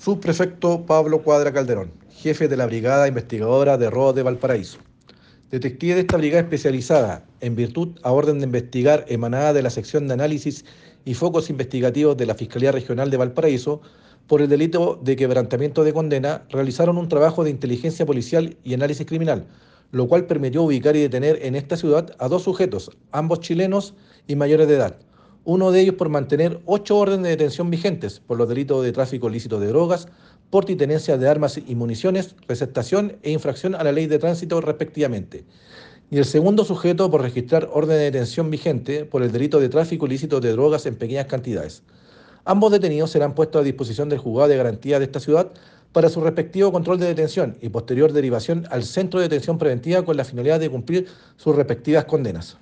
Subprefecto Pablo Cuadra Calderón, jefe de la Brigada Investigadora de Robo de Valparaíso. Detective de esta brigada especializada, en virtud a orden de investigar emanada de la sección de análisis y focos investigativos de la Fiscalía Regional de Valparaíso, por el delito de quebrantamiento de condena, realizaron un trabajo de inteligencia policial y análisis criminal, lo cual permitió ubicar y detener en esta ciudad a dos sujetos, ambos chilenos y mayores de edad, uno de ellos por mantener ocho órdenes de detención vigentes por los delitos de tráfico ilícito de drogas, porte tenencia de armas y municiones, receptación e infracción a la ley de tránsito respectivamente. Y el segundo sujeto por registrar orden de detención vigente por el delito de tráfico ilícito de drogas en pequeñas cantidades. Ambos detenidos serán puestos a disposición del juzgado de garantía de esta ciudad para su respectivo control de detención y posterior derivación al centro de detención preventiva con la finalidad de cumplir sus respectivas condenas.